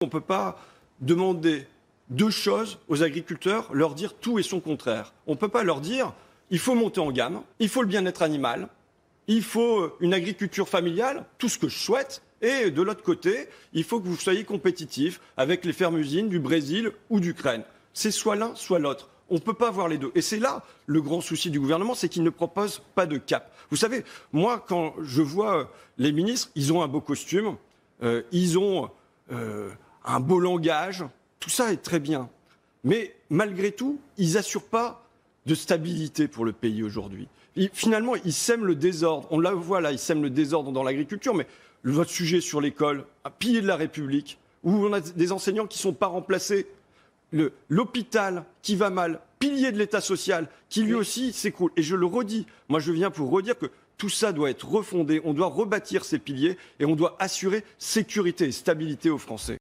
On ne peut pas demander deux choses aux agriculteurs, leur dire tout et son contraire. On ne peut pas leur dire il faut monter en gamme, il faut le bien-être animal, il faut une agriculture familiale, tout ce que je souhaite, et de l'autre côté, il faut que vous soyez compétitifs avec les fermes-usines du Brésil ou d'Ukraine. C'est soit l'un, soit l'autre. On ne peut pas avoir les deux. Et c'est là le grand souci du gouvernement, c'est qu'il ne propose pas de cap. Vous savez, moi, quand je vois les ministres, ils ont un beau costume, euh, ils ont euh, un beau langage, tout ça est très bien. Mais malgré tout, ils n'assurent pas de stabilité pour le pays aujourd'hui. Finalement, ils sèment le désordre. On la voit là, ils sèment le désordre dans l'agriculture, mais votre sujet sur l'école, un pilier de la République, où on a des enseignants qui ne sont pas remplacés, l'hôpital qui va mal, pilier de l'État social, qui lui aussi s'écroule. Et je le redis, moi je viens pour redire que tout ça doit être refondé, on doit rebâtir ces piliers et on doit assurer sécurité et stabilité aux Français.